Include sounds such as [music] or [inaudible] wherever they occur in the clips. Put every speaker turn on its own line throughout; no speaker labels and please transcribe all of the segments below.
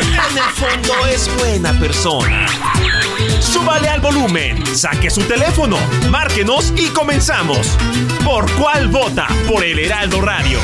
En el fondo es buena persona. Súbale al volumen, saque su teléfono, márquenos y comenzamos. ¿Por cuál vota? Por el Heraldo Radio.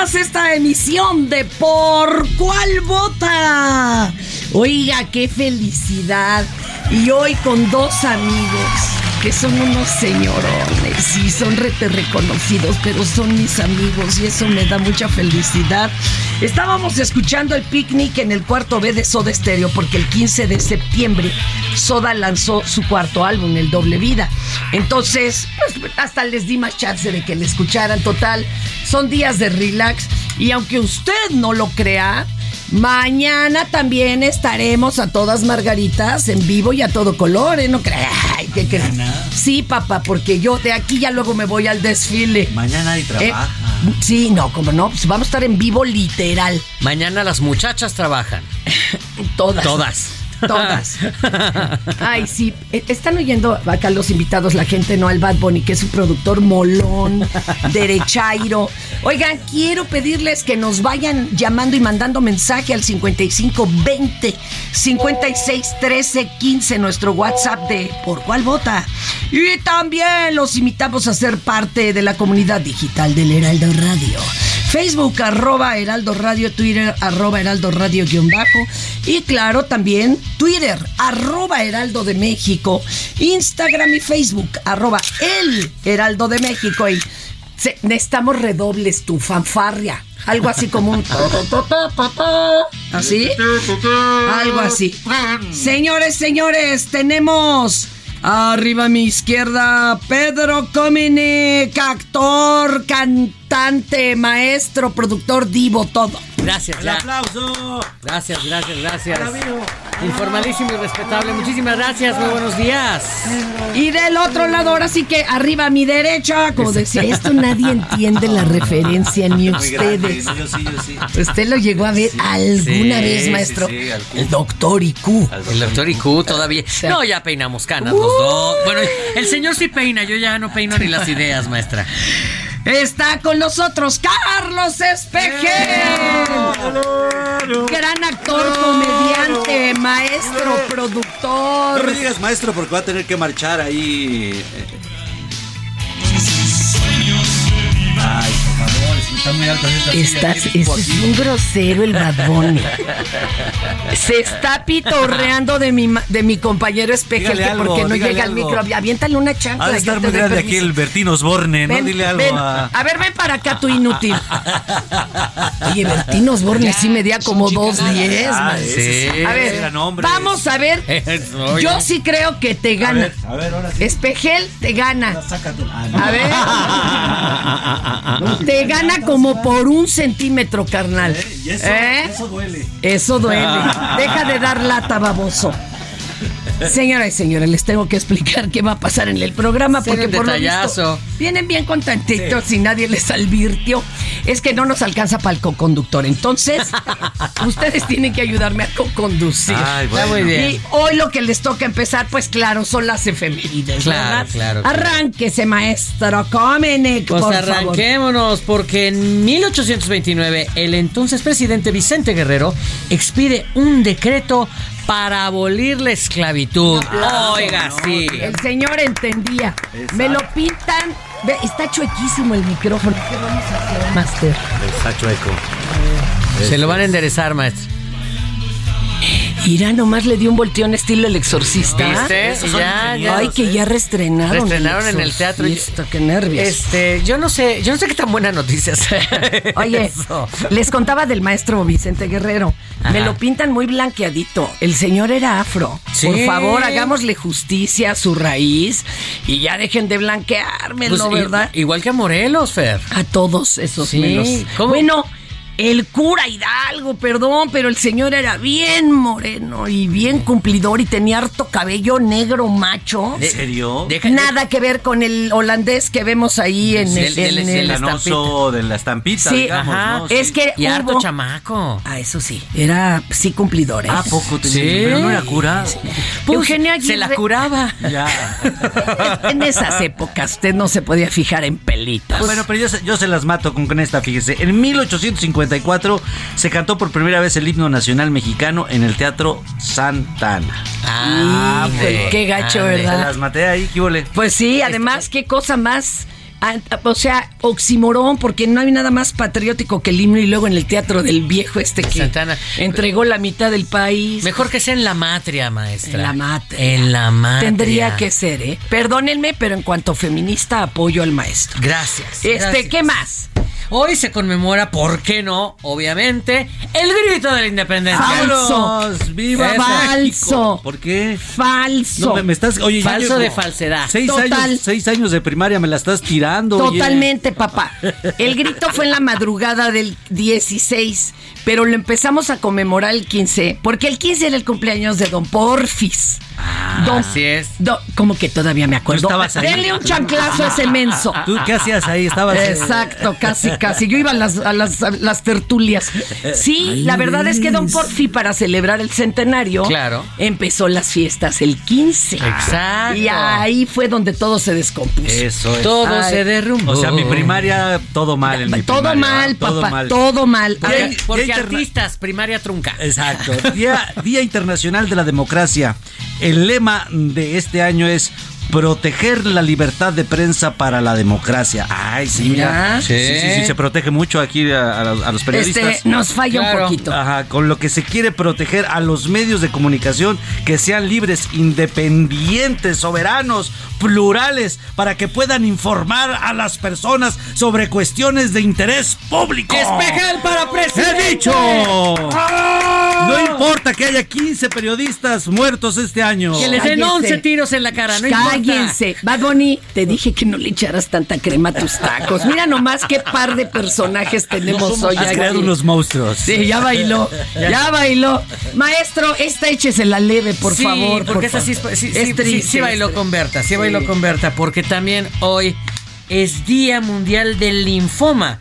Esta
emisión de Por cuál vota. Oiga, qué felicidad. Y hoy con dos amigos que son unos señorones y son rete reconocidos, pero son mis amigos y eso me da mucha felicidad. Estábamos escuchando el picnic en el cuarto B de Soda Stereo porque el 15 de septiembre Soda lanzó su cuarto álbum, El Doble Vida. Entonces, pues, hasta les di más chance de que le escucharan. Total, son días de relax. Y aunque usted no lo crea, mañana también estaremos a todas margaritas en vivo y a todo color, ¿eh? No crea. Ay, ¿qué crees? Sí, papá, porque yo de aquí ya luego me voy al desfile.
Mañana hay
Eh,
trabajo.
sí, no, como no, pues vamos a estar en vivo literal.
Mañana las muchachas trabajan. [laughs]
Todas.
Todas.
Todas. [laughs] Ay, sí. eh, Están oyendo acá los invitados, la gente, no al Bad Bunny, que es un productor molón, [laughs] derechairo. Oigan, quiero pedirles que nos vayan llamando y mandando mensaje al 5520 56 13 15, nuestro WhatsApp de Por cuál vota. Y también los invitamos a ser parte de la comunidad digital del Heraldo Radio. Facebook, arroba Heraldo Radio, Twitter, arroba Heraldo Radio guion bajo. Y claro, también Twitter, arroba Heraldo de México. Instagram y Facebook, arroba El Heraldo de México. Y se- necesitamos redobles, tu fanfarria. Algo así como un... ¿Así? Algo así. Señores, señores, tenemos Arriba a mi izquierda, Pedro Cominic, actor, cantante, maestro, productor, divo, todo.
Gracias, ya.
aplauso!
Gracias, gracias, gracias. Informalísimo y respetable. Muchísimas gracias. Muy buenos días.
Y del otro lado, ahora sí que arriba a mi derecha, como decía, esto nadie entiende la referencia, ni ustedes.
Yo sí, yo sí.
¿Usted lo llegó a ver alguna
Sí,
vez,
sí,
maestro?
sí, al Q.
El doctor IQ.
El doctor IQ todavía. No, ya peinamos canas los dos. Bueno, el señor sí peina. Yo ya no peino ni las ideas, maestra.
Está con nosotros Carlos Espejel. Gran actor, comediante, maestro,
No me
productor.
digas maestro porque va a tener que marchar ahí. Ay, está muy alto.
Estás, ese es un grosero el Bad Bunny. Se está pitorreando de mi, ma- de mi compañero Espejel que
algo,
porque no llega al micro. Aviéntale una chancla.
Ha de estar muy grande aquí el Bertín Osborne, ¿no?
Ven,
Dile algo
ven.
a.
A ver, ven para acá, tu inútil. [laughs] Oye, Bertín Osborne sí medía como dos diez,
Ah,
Sí.
A ver, vamos a ver. [laughs] Yo sí creo que te
A
gana.
ver, a ver, ahora sí.
Espejel te gana.
Ah,
A ver. [laughs] Te gana como por un centímetro, carnal.
Y eso,
¿Eh?
eso duele.
Eso duele. [laughs] Deja de dar lata, baboso. Señoras y señores, les tengo que explicar qué va a pasar en el programa porque por lo visto vienen bien contentitos y nadie les advirtió. Es que no nos alcanza para el coconductor. Entonces, [laughs] ustedes tienen que ayudarme a coconducir.
Muy
bueno.
bien.
Y hoy lo que les toca empezar, pues claro, son las efemérides.
Claro,
¿verdad?
claro, claro.
Arránquese, maestro Comenic,
Pues
por favor.
arranquémonos, porque en 1829 el entonces presidente Vicente Guerrero expide un decreto para abolir la esclavitud. Oiga, sí.
El señor entendía. Me lo pintan. Ve, está chuequísimo el micrófono. ¿Qué vamos a hacer, Master?
Está chueco.
Se lo van a enderezar, maestro.
Irá nomás le dio un volteón estilo el exorcista.
¿Viste? Ya, ya.
Ay, que ya reestrenaron.
Reestrenaron en el teatro.
Exorcista, qué nervios.
Este, yo no sé, yo no sé qué tan buena noticia [laughs]
Oye,
eso.
les contaba del maestro Vicente Guerrero. Me lo pintan muy blanqueadito. El señor era afro.
Sí.
Por favor, hagámosle justicia a su raíz y ya dejen de blanqueármelo,
Pues,
¿verdad?
igual que a Morelos, Fer.
A todos esos
Sí,
menos.
¿cómo?
Bueno, el cura Hidalgo, perdón, pero el señor era bien moreno y bien cumplidor y tenía harto cabello negro macho.
¿En serio?
Nada que ver con el holandés que vemos ahí en el...
Del-
en
del
el-
Canoso de la estampita,
Sí,
digamos,
Ajá.
¿no?
Es que
Y harto
hubo-
chamaco.
Ah, eso sí, era sí cumplidor. ¿eh?
¿A poco tenía?
Sí.
Pero no era cura.
Pues,
Eugenia
se la
Aguirre-
curaba.
Ya. [laughs]
En esas épocas usted no se podía fijar en pelitos.
Bueno, pero yo, se- yo se las mato con, con esta, fíjese. En 1854 se cantó por primera vez el himno nacional mexicano en el Teatro Santana.
Ah,
Híjole, qué gacho,
ande.
Se
¿verdad?
las maté ahí, ¿qué huele?
Pues sí, además, qué cosa más. ah, O sea, oximorón, porque no hay nada más patriótico que el himno y luego en el teatro del viejo este que
Santana.
entregó la mitad del país.
Mejor que sea en la matria, maestra.
En la matria.
En la matria.
Tendría que ser, ¿eh? Perdónenme, pero en cuanto feminista apoyo al maestro.
Gracias.
Este,
gracias.
¿qué más?
Hoy se conmemora, ¿por qué no? Obviamente, el grito de la independencia.
Falso.
¡Viva
Falso.
México! ¿Por qué?
Falso.
No, me, me estás, oye, ya
Falso de falsedad.
Seis
Total.
años, seis años de primaria me la estás tirando. oye.
Totalmente, papá. [laughs] El grito fue en la madrugada del 16, pero lo empezamos a conmemorar el 15, porque el 15 era el cumpleaños de Don Porfis. Don,
así es.
Do- como que todavía me acuerdo.
Tú estabas ahí.
Denle un chanclazo a ese menso.
¿Tú qué hacías ahí? Estabas.
Exacto, casi, casi. Yo iba a las, a las, a las tertulias. Sí, la verdad es que Don Porfi, para celebrar el centenario,
Claro.
empezó las fiestas el 15.
Exacto.
Y ahí fue donde todo se descompuso.
Eso es.
Todo
Ay.
se derrumbó.
O sea, mi primaria, todo mal en mi
todo
primaria,
mal,
¿verdad? Todo
papá,
mal.
todo mal.
Porque, artistas, primaria trunca.
Exacto. Día, Día Internacional de la Democracia. El lema de este año es proteger la libertad de prensa para la democracia. Ay, sí, mira.
Mira.
Sí, sí, sí, se protege mucho aquí a, a los- a los periodistas.
Este, nos falla
Claro.
un poquito.
Ajá, con lo que se quiere proteger a los medios de comunicación que sean libres, independientes, soberanos, plurales, para que puedan informar a las personas sobre cuestiones de interés público.
¡Espejel para presidente!
¡He dicho! No importa que haya 15 periodistas muertos este año.
Que les den
Cállese.
11 tiros en la cara, no importa.
Cállense. Bad Bunny, te dije que no le echaras tanta crema a tus tacos. Mira nomás qué par de personajes tenemos hoy
Has
aquí.
creado unos monstruos.
Sí, ya bailó, ya bailó. Maestro, esta échese la leve, por
Sí,
favor.
porque
por
esa sí,
favor.
sí,
Es
sí, sí,
triste,
sí bailó con Berta, sí bailó
Sí.
con Berta, porque también hoy es Día Mundial del Linfoma,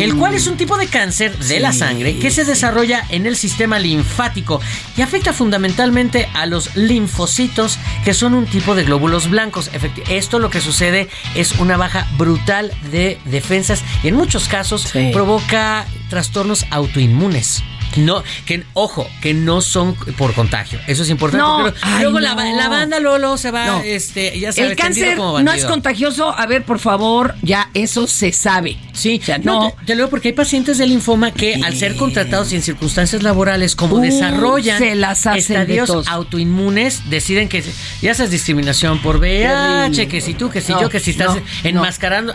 el cual es un tipo de cáncer de la sangre que se desarrolla en el sistema linfático y afecta fundamentalmente a los linfocitos, que son un tipo de glóbulos blancos. Esto lo que sucede es una baja brutal de defensas y en muchos casos
Sí.
provoca trastornos autoinmunes. No, que ojo, que no son por contagio. Eso es importante.
No,
pero
ay,
luego la,
no.
la banda luego, luego se va,
No.
este, ya sabes,
El cáncer
como
no es contagioso. A ver, por favor, ya eso se sabe.
Sí,
O sea,
no, te, te lo digo porque hay pacientes de linfoma que al ser contratados y en circunstancias laborales, como
Uh,
desarrollan
se las de
estadios
tos.
autoinmunes, deciden que ya sabes discriminación por VIH, que si tú, que si yo, que si estás enmascarando.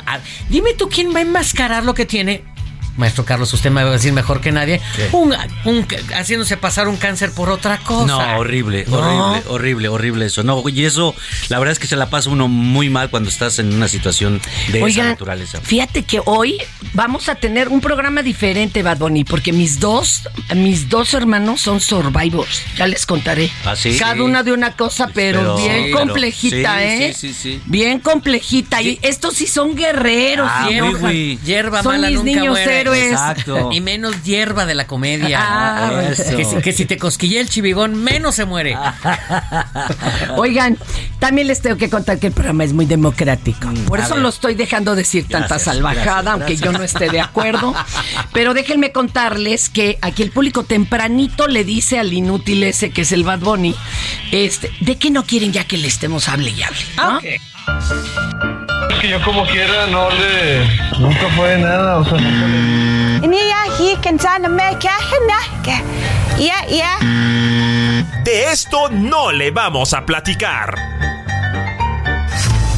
Dime tú quién va a enmascarar lo que tiene. Maestro Carlos, usted me va a decir mejor que nadie. Un, un- haciéndose pasar un cáncer por otra cosa.
No, horrible,
No.
horrible, horrible, horrible eso. No, y eso, la verdad es que se la pasa uno muy mal cuando estás en una situación de esa naturaleza.
fíjate que hoy vamos a tener un programa diferente, Bad Bunny, porque mis dos, mis dos hermanos son survivors. Ya les contaré.
¿Ah, sí?
Cada
Sí.
una de una cosa, pero,
Pero-
bien
sí, pero-
complejita,
sí,
¿eh?
sí, sí, sí.
Bien complejita. Y estos sí son guerreros.
Ah, muy.
Hierba
Son
mala
mis
nunca
niños
muere.
Héroes.
Exacto.
Y menos hierba de la comedia.
Ah,
eso.
que, si, que si te cosquilla el chivigón, menos se muere. [laughs]
Oigan, también les tengo que contar que el programa es muy democrático. Por
Mm, a
eso
ver.
lo estoy dejando decir tanta salvajada,
gracias,
aunque yo no esté de acuerdo. [laughs] Pero déjenme contarles que aquí el público tempranito le dice al inútil ese que es el Bad Bunny, este, de que no quieren ya que le estemos hable y hable. ¿no?
Es que yo como quiera no le... Nunca fue nada, o sea, nunca le...
Yeah, yeah.
De esto no le vamos a platicar.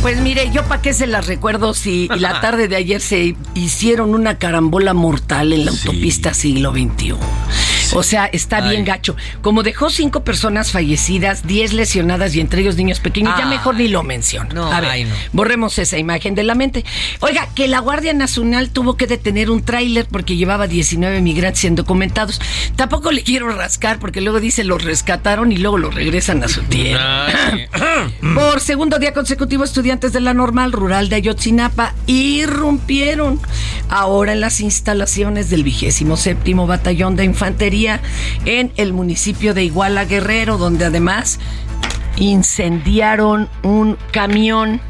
Pues mire, yo para qué se las recuerdo si la [laughs] tarde de ayer se hicieron una carambola mortal en la autopista siglo XXI. O sea, está bien gacho. Como dejó cinco personas fallecidas, diez lesionadas y entre ellos niños pequeños, ya
Ay.
mejor ni lo menciono.
No,
A ver,
ay, no.
borremos esa imagen de la mente. Oiga, que la Guardia Nacional tuvo que detener un tráiler porque llevaba 19 migrantes indocumentados. Tampoco le quiero rascar porque luego dice los rescataron y luego los regresan a su tierra. [coughs] Por segundo día consecutivo, estudiantes de la normal rural de Ayotzinapa irrumpieron ahora en las instalaciones del vigésimo séptimo batallón de infantería en el municipio de Iguala Guerrero, donde además incendiaron un camión.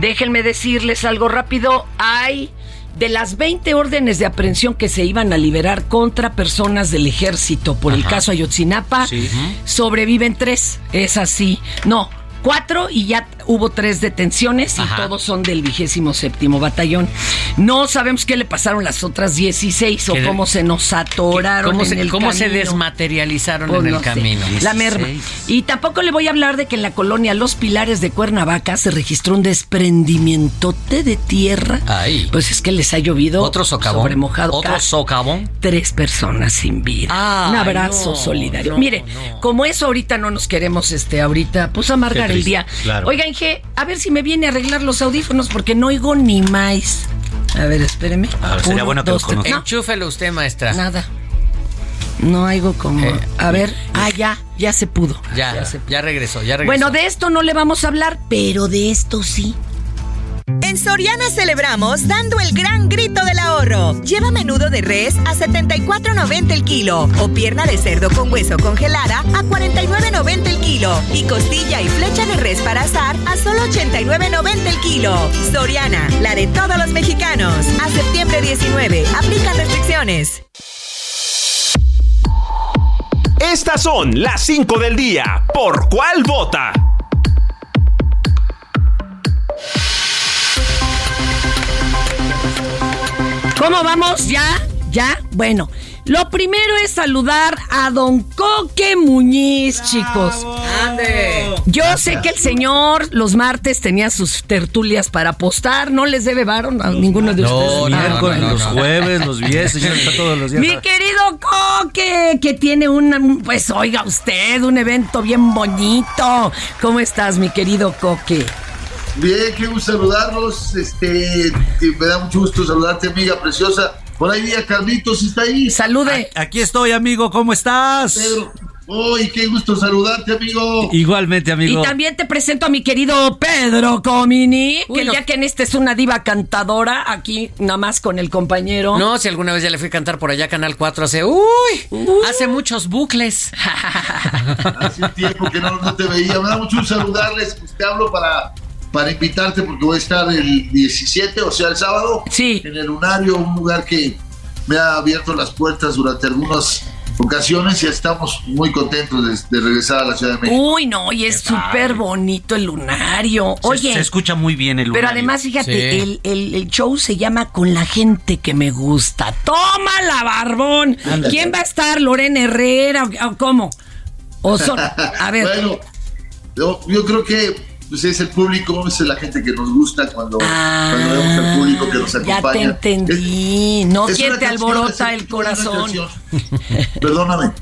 Déjenme decirles algo rápido. Hay de las 20 órdenes de aprehensión que se iban a liberar contra personas del ejército por el caso Ayotzinapa,
Sí.
sobreviven tres. Es así. No. Cuatro y ya hubo tres detenciones y todos son del vigésimo séptimo batallón. No sabemos qué le pasaron las otras 16 o
¿Qué de-
cómo se nos atoraron
¿Cómo,
en
se,
el
cómo se desmaterializaron
Pues
en el
sé.
camino?
La merma.
16.
Y tampoco le voy a hablar de que en la colonia Los Pilares de Cuernavaca se registró un desprendimientote de tierra.
Ay.
Pues es que les ha llovido
¿Otro socavón?
sobre mojado.
¿Otro
Ca-
socavón?
Tres personas sin vida.
Ay,
un abrazo
no,
solidario.
no,
Mire, como eso ahorita no nos queremos este ahorita, pues amargar el día.
claro.
Oiga, Inge, a ver si me viene a arreglar los audífonos porque no oigo ni más. A ver, espéreme.
A ver, sería
Uno,
bueno que
dos,
Enchúfelo usted, maestra.
Nada. No oigo como.
Eh,
a ver. Ah, ya, ya se pudo.
Ya,
se
ya regresó, ya regresó.
Bueno, de esto no le vamos a hablar, pero de esto sí.
En Soriana celebramos dando el gran grito del ahorro. Lleva menudo de res a 74.90 el kilo o pierna de cerdo con hueso congelada a 49.90 el kilo y costilla y flecha de res para asar a solo 89.90 el kilo. Soriana, la de todos los mexicanos. A septiembre 19. Aplican restricciones.
Estas son las 5 del día. ¿Por cuál vota?
¿Cómo vamos? ¿Ya? ¿Ya? Bueno, lo primero es saludar a don Coque Muñiz, chicos.
¡Ande!
Yo sé que el señor los martes tenía sus tertulias para apostar. No les debe varo a ninguno de
No,
ustedes.
no,
Miércoles,
no, no,
los
no.
jueves, los viernes, señor, está todos los días.
Mi querido Coque, que tiene un, pues oiga usted, un evento bien bonito. ¿Cómo estás, mi querido Coque?
Bien, qué gusto saludarlos. Este, me da mucho gusto saludarte, amiga preciosa. Por ahí día Carlitos está ahí.
Salude.
Aquí estoy, amigo, ¿cómo estás?
Pedro. Uy, qué gusto saludarte, amigo.
Igualmente, amigo.
Y también te presento a mi querido Pedro Comini,
Uy,
que
no.
ya que en este es una diva cantadora, aquí nada más con el compañero.
No, si alguna vez ya le fui a cantar por allá a Canal 4 hace... ¡Uy! Hace muchos bucles.
Hace un tiempo que no, no te veía. Me da mucho gusto saludarles. Pues te hablo para, para invitarte porque voy a estar el 17, o sea, el sábado,
Sí.
en el Lunario, un lugar que me ha abierto las puertas durante algunas ocasiones y estamos muy contentos de, de regresar a la Ciudad de México.
Uy, no, y es súper bonito el lunario.
Se-
Oye,
se, escucha muy bien el
pero
lunario.
además, fíjate,
Sí.
el, el- el show se llama Con la gente que me gusta. ¡Tómala, barbón! ¿Quién va a estar? ¿Lorena Herrera o, o cómo? O son, [laughs] a ver,
Bueno, yo, yo creo que pues, es el público, es la gente que nos gusta cuando, cuando vemos al público que nos
Ah, ya
acompaña.
te entendí. No,
Es- es
¿quién
una
te alborota
es
el corazón?
Perdóname.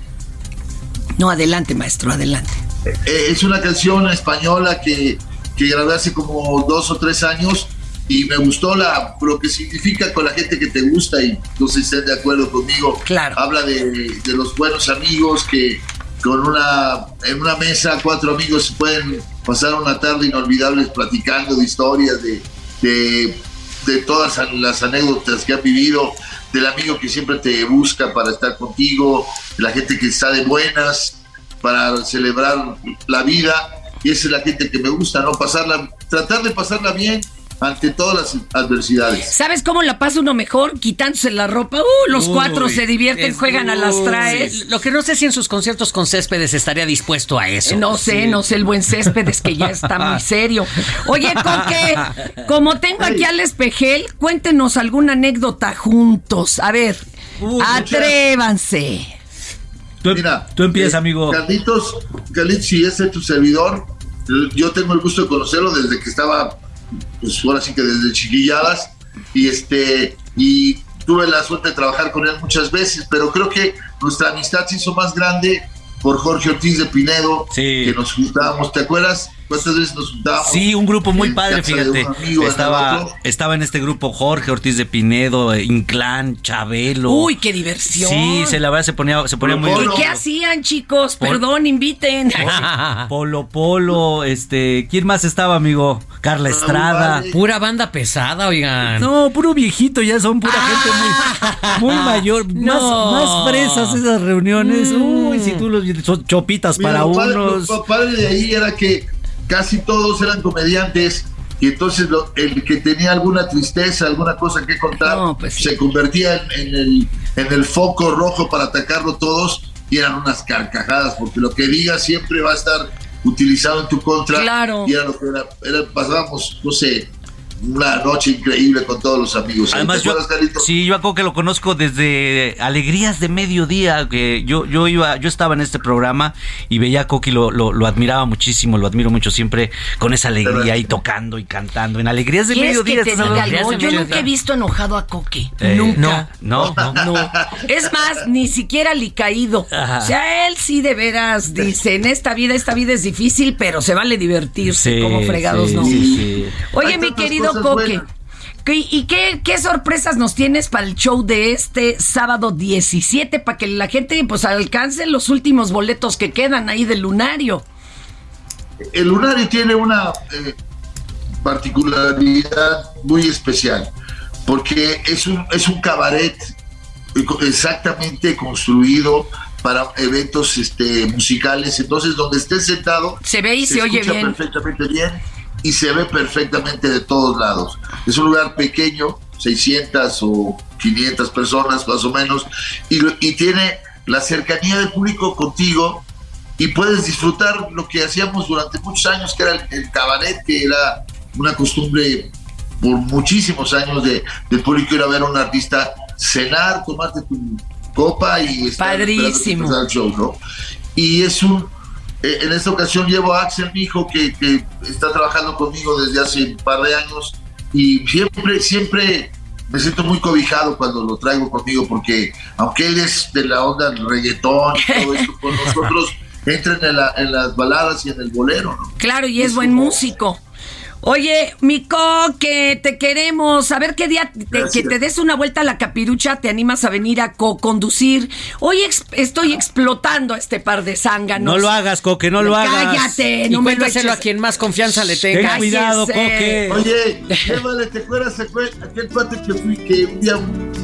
No, adelante, maestro, adelante.
Eh, es una canción española que, que grabé hace como dos o tres años y me gustó la, lo que significa con la gente que te gusta y no sé si estén de acuerdo conmigo.
Claro.
Habla de, de los buenos amigos que con una, en una mesa cuatro amigos pueden pasar una tarde inolvidable platicando de historias, de, de, de todas las anécdotas que han vivido, del amigo que siempre te busca para estar contigo, de la gente que está de buenas, para celebrar la vida y esa es la gente que me gusta, ¿no? Pasarla, tratar de pasarla bien ante todas las adversidades.
¿Sabes cómo la pasa uno mejor? Quitándose la ropa. Uh, los
Uy,
cuatro se divierten,
es-
juegan a las traes.
Lo que no sé si en sus conciertos con céspedes estaría dispuesto a eso.
No sé, no sé, el buen Céspedes que ya está muy [laughs] serio. Oye, Coque, como tengo aquí al espejel, cuéntenos alguna anécdota juntos. A ver,
Uy,
atrévanse.
Tú,
Mira,
tú empiezas,
eh,
amigo.
Carlitos, Carlitos, si ese es tu servidor, yo tengo el gusto de conocerlo desde que estaba, pues ahora sí que desde chiquilladas, y este, y tuve la suerte de trabajar con él muchas veces, pero creo que nuestra amistad se hizo más grande por Jorge Ortiz de Pinedo,
Sí.
que nos juntábamos, ¿te acuerdas?
Sí, un grupo muy padre, fíjate.
amigo,
Estaba, estaba en este grupo Jorge Ortiz de Pinedo, eh, Inclán, Chabelo.
Uy, qué diversión.
Sí, se la verdad se ponía, se ponía muy
Polo
¿Y qué hacían, chicos? Perdón, inviten. [laughs]
Polo Polo, este, ¿quién más estaba, amigo? Carla Estrada.
vale.
Pura banda pesada, oigan.
No, puro viejito, ya son pura gente muy, muy mayor, [laughs]
Ah. No.
más, más fresas esas reuniones. Uy, si tú los son chopitas
Mira,
para
lo padre-
unos.
Lo padre de ahí era que casi todos eran comediantes y entonces lo- el que tenía alguna tristeza, alguna cosa que contar,
No, pues sí.
se convertía en, en el, en el foco rojo para atacarlo todos y eran unas carcajadas, porque lo que digas siempre va a estar utilizado en tu contra.
Claro.
Y era lo que era, era- pasábamos, no sé, una noche increíble con todos los amigos.
Además,
¿Te
yo, sí, yo que lo conozco desde Alegrías de Mediodía, que yo, yo iba, yo estaba en este programa y veía a Coqui, lo, lo, lo admiraba muchísimo, lo admiro mucho siempre con esa alegría y tocando y cantando. En Alegrías de
¿Quieres
Mediodía.
que Yo nunca he visto enojado a Coque.
Eh,
nunca.
No, no, no.
No. Es más, ni siquiera licaído.
Ajá.
O sea, él sí de veras dice, en esta vida, esta vida es difícil, pero se vale divertirse
Sí,
como fregados,
sí,
¿no?
sí, sí.
Oye, mi
tantas
querido
cosas
Coque.
buenas.
¿qué- ¿Y qué, qué sorpresas nos tienes para el show de este sábado 17? Para que la gente pues alcance los últimos boletos que quedan ahí del lunario.
el lunario tiene una eh, particularidad muy especial, porque es un, es un cabaret exactamente construido para eventos este, musicales, entonces donde estés sentado
Se ve y se, oye bien.
perfectamente bien y se ve perfectamente de todos lados. Es un lugar pequeño, 600 o 500 personas más o menos, y, y tiene la cercanía del público contigo y puedes disfrutar lo que hacíamos durante muchos años, que era el, el cabaret, que era una costumbre por muchísimos años de, del público ir a ver a un artista cenar, tomarte tu copa y estar
Padrísimo.
el show, ¿no? Y es un, eh, en esta ocasión llevo a Axel, mi hijo, que, que está trabajando conmigo desde hace un par de años y siempre, siempre me siento muy cobijado cuando lo traigo conmigo porque aunque él es de la onda del reggaetón y todo esto, con [laughs] nosotros entran en, la- en las baladas y en el bolero, ¿no?
Claro, y es
Es
buen
como-
músico. Oye, Mico, que te queremos. A ver qué día te- que te des una vuelta a la capirucha, te animas a venir a co-conducir. Hoy ex- estoy explotando a este par de zánganos.
No lo hagas, Coque, no lo hagas.
Cállate,
Y
no me lo
cuéntaselo a
eches.
quien más confianza le
Ten
tenga.
cuidado,
Cállese.
Coque.
Oye, llévale, ¿te acuerdas aquel, aquel cuate que, fui, que un día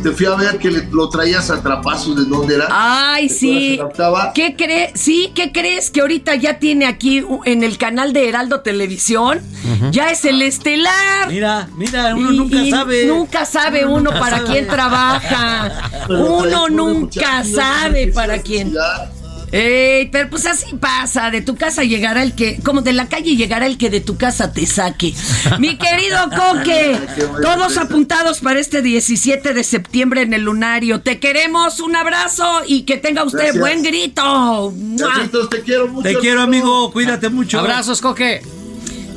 te fui a ver que le- lo traías a trapazos de dónde era?
Ay,
¿Te acuerdas
sí. ¿Qué crees? Sí, ¿qué crees? Que ahorita ya tiene aquí en el canal de Heraldo Televisión. Ya es el estelar.
Mira, mira, uno
Y-
nunca
y
sabe.
Nunca sabe uno
nunca
para
sabe.
quién trabaja.
Pero
Uno nunca sabe para quién. Ey, pero pues así pasa, de tu casa llegará el que, como de la calle llegará el que de tu casa te saque. Mi querido Coque, [laughs] todos apuntados para este 17 de septiembre en el lunario. Te queremos, un abrazo y que tenga usted
Gracias.
buen grito.
Carlitos, te quiero mucho.
Te quiero, amigo. Cuídate mucho.
Abrazos, Coque.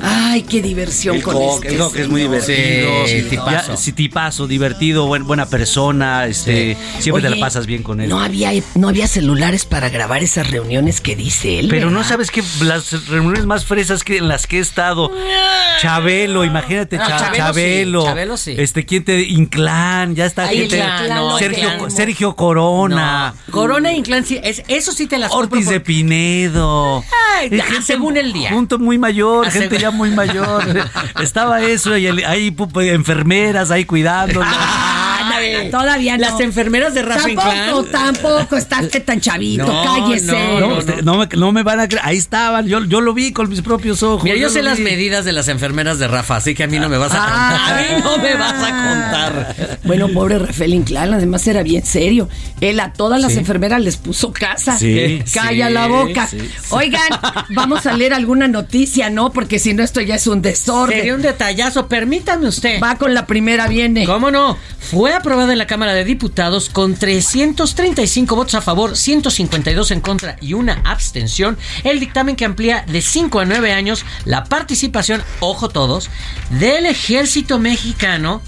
Ay, qué diversión
El
con
Coque,
este.
el Coque es muy divertido.
Sí,
Ya,
tipazo.
sí, tipazo, divertido, buen- buena persona. Este, siempre te
Oye,
la pasas bien con él.
No había, no había celulares para grabar esas reuniones que dice él.
Pero no
¿verdad?
sabes que las reuniones más fresas que en las que he estado. Chabelo, imagínate, Cha-
Chabelo
Chabelo.
sí, Chabelo sí.
Este, ¿quién te. Inclán, ya está.
Ay,
gente-
Inclán, no,
Sergio,
Inclán.
Sergio Corona.
No. Corona e Inclán, sí, es- eso sí te las
Ortiz de Pinedo.
Ay, según el día.
Junto muy mayor,
Ah,
gente
según-
ya muy mayor. [laughs] Estaba eso, y el- ahí pu- enfermeras ahí cuidándolo. [laughs]
No, todavía no.
Las enfermeras de Rafa
Tampoco,
Inclán.
tampoco estás tan chavito,
No,
cállese.
no,
usted- no me, no me van a creer. Ahí estaban, yo, yo lo vi con mis propios ojos.
Mira, yo
lo
sé las
vi.
medidas de las enfermeras de Rafa, así que a mí no me vas a
Ah.
contar. A mí [laughs] no me vas a contar.
Bueno, pobre Rafael Inclán, además era bien serio. Él a todas las enfermeras les puso casa.
Sí,
Calla
sí,
la boca.
sí, sí.
Oigan, vamos a leer alguna noticia, ¿no? Porque si no, esto ya es un desorden.
Sería un detallazo, permítame usted.
Va con la primera, viene.
¿Cómo no? Fue aprobada en la Cámara de Diputados con 335 votos a favor, 152 en contra y una abstención. El dictamen que amplía de 5 a 9 años la participación, ojo todos, del ejército mexicano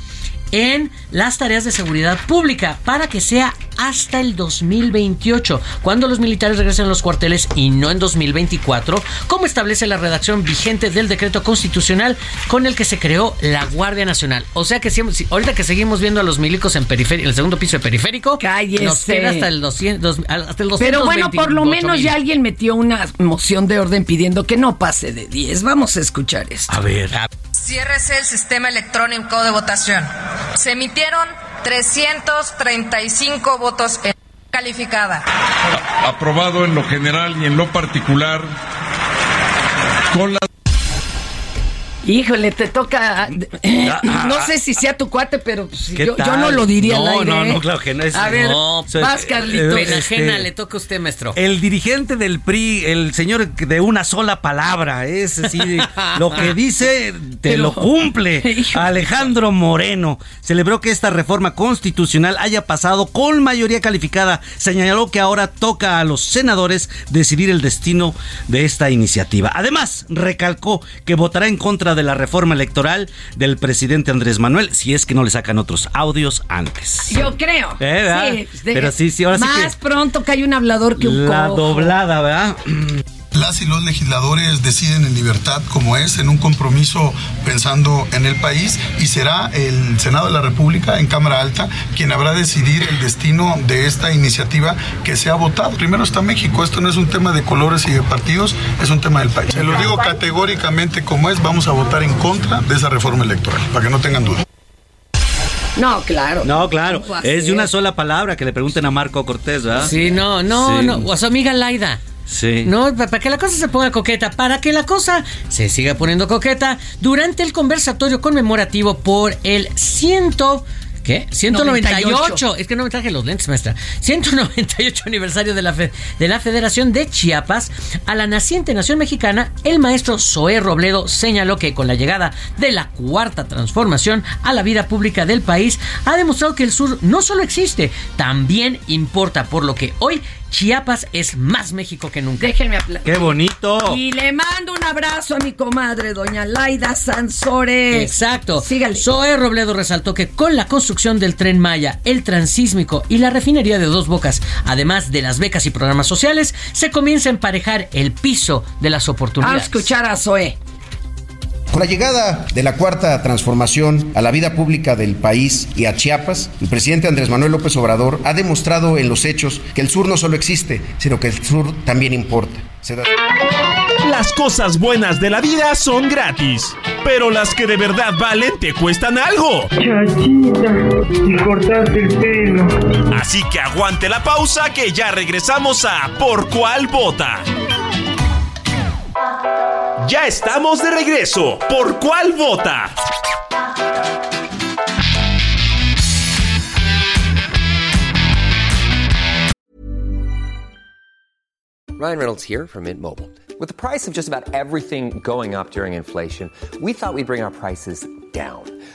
en las tareas de seguridad pública para que sea hasta el 2028, cuando los militares regresen a los cuarteles y no en 2024, como establece la redacción vigente del decreto constitucional con el que se creó la Guardia Nacional. O sea que si, si- ahorita que seguimos viendo a los milicos en periférico, en el segundo piso de periférico,
Cállese.
nos queda hasta el 200, hasta el 228
Pero bueno, por lo menos
mil.
ya alguien metió una moción de orden pidiendo que no pase de 10. Vamos a escuchar esto.
A ver.
Ciérrese el sistema electrónico de votación. Se emitieron 335 votos calificada.
aprobado en lo general y en lo particular con la
Híjole, te toca. No sé si sea tu cuate, pero pues,
¿Qué
yo, no lo diría
No,
al aire.
no, no,
¿eh?
claro que no es-
A ver,
No,
soy-
vas,
eh,
Carlito.
eh, este-
le toca a usted, maestro.
El dirigente del PRI, el señor de una sola palabra, es así, lo que [laughs] dice te lo cumple. [laughs] Alejandro Moreno celebró que esta reforma constitucional haya pasado con mayoría calificada. Señaló que ahora toca a los senadores decidir el destino de esta iniciativa. Además, recalcó que votará en contra de la reforma electoral del presidente Andrés Manuel si es que no le sacan otros audios antes.
Yo creo.
Eh, ¿verdad?
Sí, de-
Pero sí, sí, ahora sí
Más
que-
pronto que hay un hablador que un
La
cojo.
doblada, ¿verdad?
Las y los legisladores deciden en libertad como es, en un compromiso pensando en el país y será el Senado de la República en Cámara Alta quien habrá de decidir el destino de esta iniciativa que se ha votado. Primero está México, esto no es un tema de colores y de partidos, es un tema del país. Se lo digo categóricamente como es, vamos a votar en contra de esa reforma electoral, para que no tengan duda.
No, claro.
No, claro.
¿Cómo va a
Es de una sola palabra que le pregunten a Marco Cortés, ¿verdad?
Sí, no, no,
Sí.
no. O su amiga Laida.
Sí.
No, pa- para que la cosa se ponga coqueta, para que la cosa se siga poniendo coqueta, durante el conversatorio conmemorativo por el ciento ¿Qué? 198. Es que no me traje los lentes, maestra. 198 aniversario de la, fe- de la Federación de Chiapas. A la naciente nación mexicana, el maestro Zoé Robledo señaló que con la llegada de la cuarta transformación a la vida pública del país, ha demostrado que el sur no solo existe, también importa, por lo que hoy Chiapas es más México que nunca.
Déjenme aplaudir.
¡Qué bonito!
Y le mando un abrazo a mi comadre, doña Laida Sansores.
Exacto.
Sígale.
Zoe Robledo resaltó que con la construcción del tren Maya, el transísmico y la refinería de Dos Bocas, además de las becas y programas sociales, se comienza a emparejar el piso de las
Vamos a
oportunidades.
escuchar a Zoe.
Con la llegada de la cuarta transformación a la vida pública del país y a Chiapas, el presidente Andrés Manuel López Obrador ha demostrado en los hechos que el sur no solo existe, sino que el sur también importa. Se da-
Las cosas buenas de la vida son gratis, pero las que de verdad valen te cuestan algo.
Chachita, y cortaste el pelo.
Así que aguante la pausa que ya regresamos a Por cuál vota. Ya estamos de regreso. ¿Por cuál vota?
Ryan Reynolds here from Mint Mobile. With the price of just about everything going up during inflation, we thought we'd bring our prices down.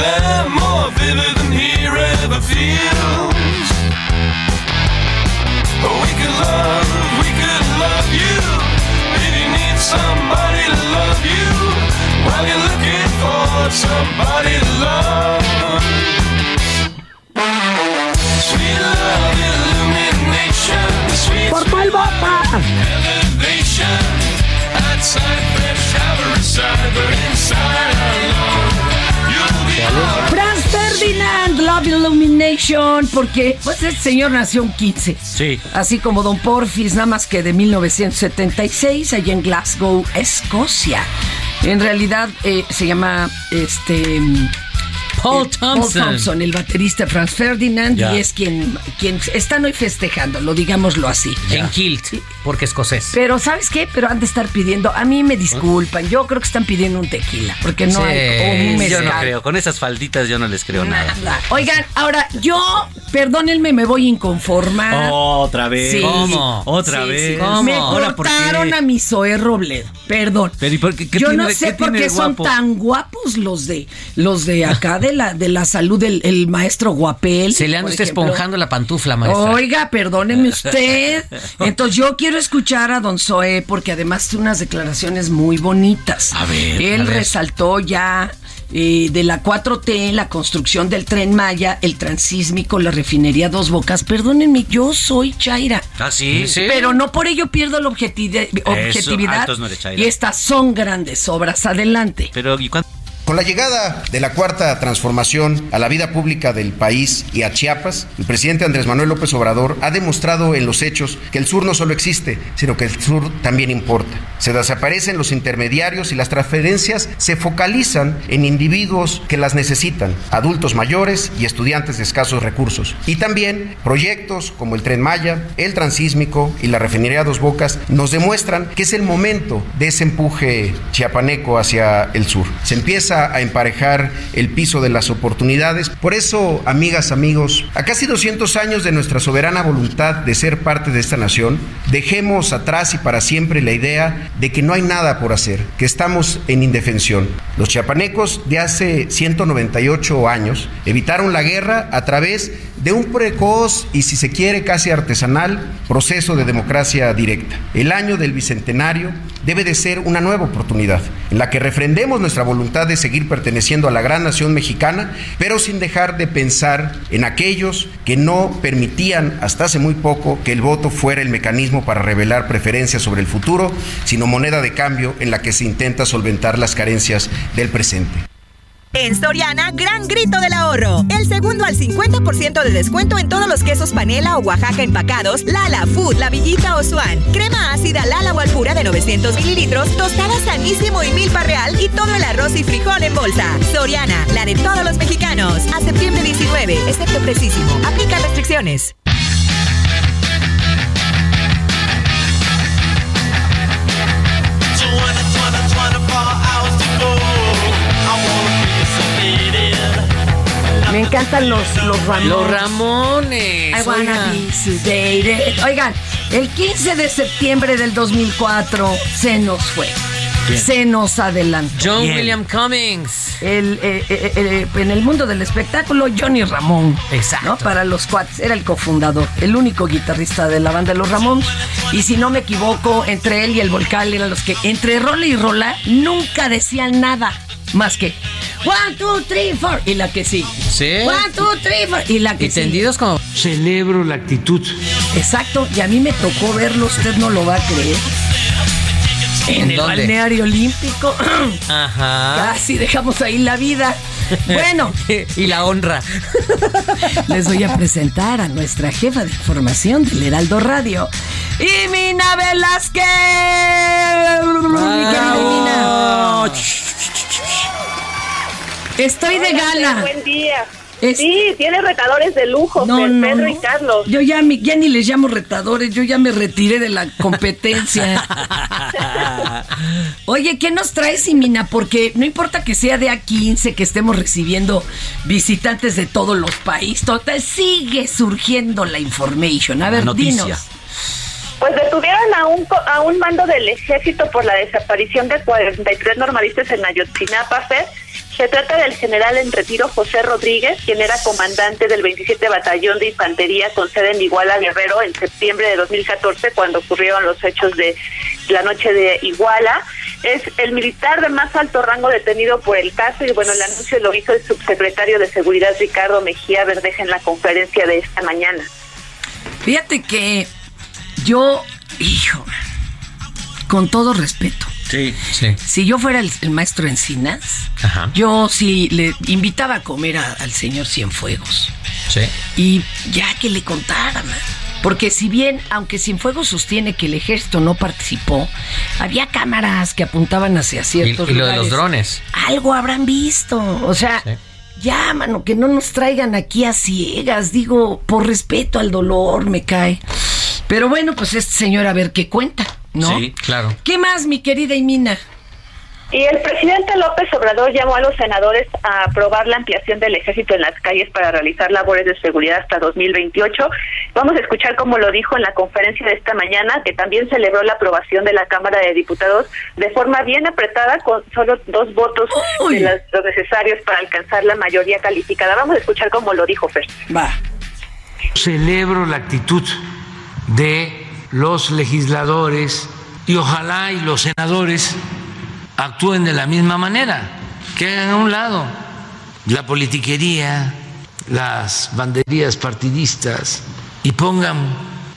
there more vivid than here ever feels? Oh, we could love, we could love you. If you need somebody to love you, while you're looking for somebody to love. Sweet love, illumination, sweet
¿Por cuál
elevation. Outside fresh shower inside, but inside
Franz Ferdinand, Love Illumination, porque pues este señor nació un 15.
Sí.
Así como Don Porfis, nada más que de 1976, allá en Glasgow, Escocia. En realidad eh, se llama este
Paul Thompson.
Thompson, el baterista Franz Ferdinand, y es quien, quien están hoy festejándolo, digámoslo así.
En kilt, porque escocés.
Pero ¿sabes qué? Pero han de estar pidiendo, a mí me disculpan, yo creo que están pidiendo un tequila, porque no
Sí,
hay un
yo no creo. Con esas falditas yo no les creo nada.
Nada. Oigan, ahora yo, perdónenme, me voy a inconformar.
Otra vez.
Sí.
¿Cómo? Otra
Sí,
vez.
sí.
¿Cómo?
Me cortaron a mi Zoé Robledo. Perdón.
Pero ¿y por qué- qué
Yo
tiene-
no sé
qué
por qué son
guapo?
tan guapos los de los de acá de la de la salud del el maestro Guapel.
Se le anda usted
ejemplo.
esponjando la pantufla, maestra.
Oiga, perdóneme [laughs] usted. Entonces yo quiero escuchar a don Zoé porque además tiene unas declaraciones muy bonitas.
A ver,
Él
a ver.
resaltó ya eh, de la 4T, la construcción del tren Maya, el transísmico, la refinería Dos Bocas. Perdónenme, yo soy Chaira.
Ah, sí.
Pero no por ello pierdo la objetividad,
ah, no
y estas son grandes obras. Adelante.
Pero ¿y cuánto?
Con la llegada de la cuarta transformación a la vida pública del país y a Chiapas, el presidente Andrés Manuel López Obrador ha demostrado en los hechos que el sur no solo existe, sino que el sur también importa. Se desaparecen los intermediarios y las transferencias se focalizan en individuos que las necesitan, adultos mayores y estudiantes de escasos recursos. Y también proyectos como el Tren Maya, el Transísmico y la refinería Dos Bocas nos demuestran que es el momento de ese empuje chiapaneco hacia el sur. Se empieza a emparejar el piso de las oportunidades. Por eso, amigas, amigos, a casi 200 años de nuestra soberana voluntad de ser parte de esta nación, dejemos atrás y para siempre la idea de que no hay nada por hacer, que estamos en indefensión. Los chiapanecos de hace 198 años evitaron la guerra a través de un precoz y si se quiere casi artesanal proceso de democracia directa. El año del bicentenario debe de ser una nueva oportunidad en la que refrendemos nuestra voluntad de seguir perteneciendo a la gran nación mexicana, pero sin dejar de pensar en aquellos que no permitían hasta hace muy poco que el voto fuera el mecanismo para revelar preferencias sobre el futuro, sino moneda de cambio en la que se intenta solventar las carencias del presente.
En Soriana, gran grito del ahorro. El segundo al 50% de descuento en todos los quesos panela o Oaxaca empacados, Lala, Food, La Villita o Swan. Crema ácida Lala o Alpura de 900 mililitros, tostada sanísimo y milpa real y todo el arroz y frijol en bolsa. Soriana, la de todos los mexicanos. A septiembre 19, excepto precisísimo. Aplica restricciones.
Me encantan los, los Ramones.
Los Ramones.
I wanna be sedated. Oigan, el 15 de septiembre del 2004 se nos fue. Se nos adelantó.
John
Bien.
William Cummings.
El, eh, eh, eh, en el mundo del espectáculo, Johnny Ramón.
Exacto.
¿no? Para los cuates, era el cofundador, el único guitarrista de la banda de los Ramones. Y si no me equivoco, entre él y el Volcán eran los que, entre rola y rola, nunca decían nada más que one, two, three, four. Y la que sí.
Sí.
One, two, three, four. Y la que
Y
sí.
tendidos como.
Celebro la actitud.
Exacto, y a mí me tocó verlo, usted no lo va a creer. En el
¿Dónde?
balneario olímpico. [clears throat]
Ajá.
Casi dejamos ahí la vida. [laughs] Bueno,
y la honra. [laughs]
les voy a presentar a nuestra jefa de información del Heraldo Radio, Imina Velázquez. Estoy de gala.
Buen día.
Es-
Sí, tiene retadores de lujo,
No,
Pedro
no.
y Carlos.
Yo ya, ni les llamo retadores, yo ya me retiré de la competencia. [laughs] Oye, ¿qué nos traes, Simina? Porque no importa que sea de A15, que estemos recibiendo visitantes de todos los países, total, sigue surgiendo la information. A ver,
noticia.
dinos.
Pues detuvieron a un, a un mando del ejército por la desaparición de 43 normalistas en Ayotzinapa, Fer. Se trata del general en retiro José Rodríguez, quien era comandante del 27 Batallón de Infantería con sede en Iguala Guerrero en septiembre de 2014, cuando ocurrieron los hechos de la noche de Iguala. Es el militar de más alto rango detenido por el caso y bueno, el anuncio lo hizo el subsecretario de Seguridad Ricardo Mejía Verdeja en la conferencia de esta mañana.
Fíjate que yo, hijo, con todo respeto,
Sí.
Sí.
si yo fuera el, el maestro Encinas,
Ajá.
yo sí le invitaba a comer a- al señor Cienfuegos.
Sí.
Y ya que le contara, man. Porque si bien, aunque Cienfuegos sostiene que el ejército no participó, había cámaras que apuntaban hacia
Y,
ciertos
y lo de los
lugares.
drones.
Algo habrán visto. O sea,
Sí.
ya, mano, que no nos traigan aquí a ciegas. Digo, por respeto al dolor, me cae. Pero bueno, pues este señor a ver qué cuenta, ¿no?
Sí, claro.
¿Qué más, mi querida Imina?
Y el presidente López Obrador llamó a los senadores a aprobar la ampliación del ejército en las calles para realizar labores de seguridad hasta 2028. Vamos a escuchar cómo lo dijo en la conferencia de esta mañana, que también celebró la aprobación de la Cámara de Diputados de forma bien apretada, con solo dos votos de las- los necesarios para alcanzar la mayoría calificada. Vamos a escuchar cómo lo dijo Fer.
Va.
celebro la actitud de los legisladores y ojalá y los senadores actúen de la misma manera, que hagan a un lado la politiquería, las banderías partidistas y pongan